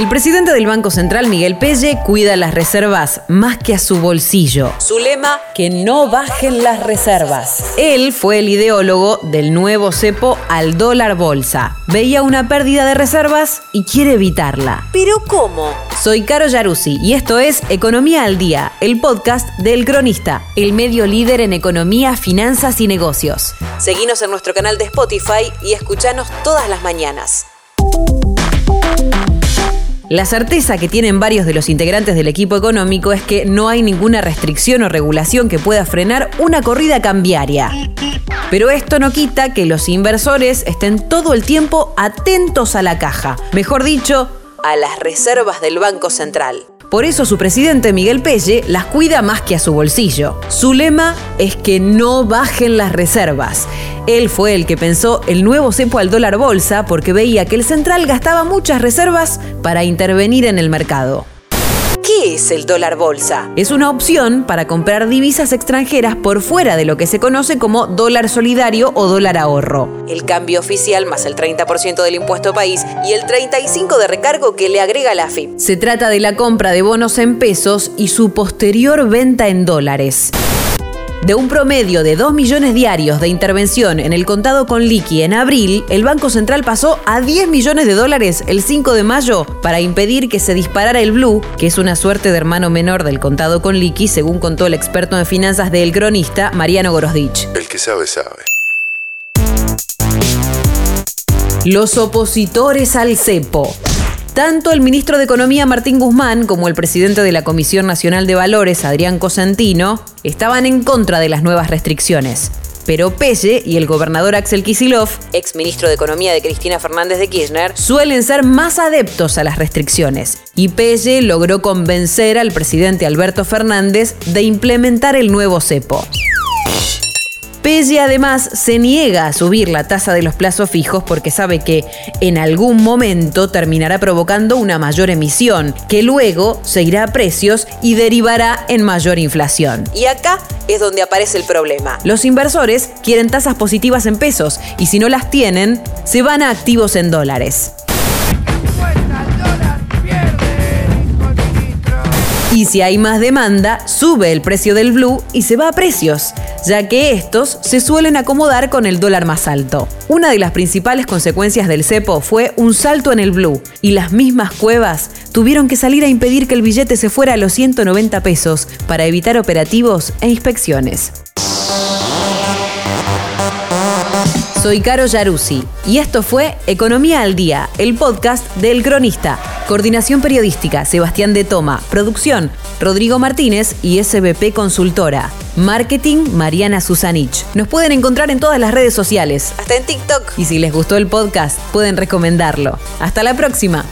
El presidente del Banco Central, Miguel Pelle, cuida las reservas más que a su bolsillo. Su lema, que no bajen las reservas. Él fue el ideólogo del nuevo cepo al dólar bolsa. Veía una pérdida de reservas y quiere evitarla. ¿Pero cómo? Soy Caro Yaruzzi y esto es Economía al Día, el podcast del Cronista, el medio líder en economía, finanzas y negocios. Seguinos en nuestro canal de Spotify y escuchanos todas las mañanas. La certeza que tienen varios de los integrantes del equipo económico es que no hay ninguna restricción o regulación que pueda frenar una corrida cambiaria. Pero esto no quita que los inversores estén todo el tiempo atentos a la caja, mejor dicho, a las reservas del Banco Central. Por eso su presidente Miguel Pelle las cuida más que a su bolsillo. Su lema es que no bajen las reservas. Él fue el que pensó el nuevo cepo al dólar bolsa porque veía que el central gastaba muchas reservas para intervenir en el mercado. ¿Qué es el dólar bolsa? Es una opción para comprar divisas extranjeras por fuera de lo que se conoce como dólar solidario o dólar ahorro. El cambio oficial más el 30% del impuesto país y el 35% de recargo que le agrega la AFIP. Se trata de la compra de bonos en pesos y su posterior venta en dólares. De un promedio de 2 millones diarios de intervención en el contado con liqui en abril, el Banco Central pasó a 10 millones de dólares el 5 de mayo para impedir que se disparara el blue, que es una suerte de hermano menor del contado con liqui, según contó el experto en finanzas del cronista Mariano Gorosdich. El que sabe, sabe. Los opositores al cepo. Tanto el ministro de Economía Martín Guzmán como el presidente de la Comisión Nacional de Valores, Adrián Cosentino, estaban en contra de las nuevas restricciones. Pero Pelle y el gobernador Axel Kisilov, ex ministro de Economía de Cristina Fernández de Kirchner, suelen ser más adeptos a las restricciones. Y Pelle logró convencer al presidente Alberto Fernández de implementar el nuevo cepo. Pelle además se niega a subir la tasa de los plazos fijos porque sabe que en algún momento terminará provocando una mayor emisión, que luego seguirá a precios y derivará en mayor inflación. Y acá es donde aparece el problema. Los inversores quieren tasas positivas en pesos y si no las tienen, se van a activos en dólares. Y si hay más demanda, sube el precio del blue y se va a precios, ya que estos se suelen acomodar con el dólar más alto. Una de las principales consecuencias del cepo fue un salto en el blue y las mismas cuevas tuvieron que salir a impedir que el billete se fuera a los 190 pesos para evitar operativos e inspecciones. Soy Caro Yaruzzi y esto fue Economía al Día, el podcast del Cronista. Coordinación periodística, Sebastián de Toma. Producción, Rodrigo Martínez y SBP Consultora. Marketing, Mariana Susanich. Nos pueden encontrar en todas las redes sociales, hasta en TikTok. Y si les gustó el podcast, pueden recomendarlo. Hasta la próxima.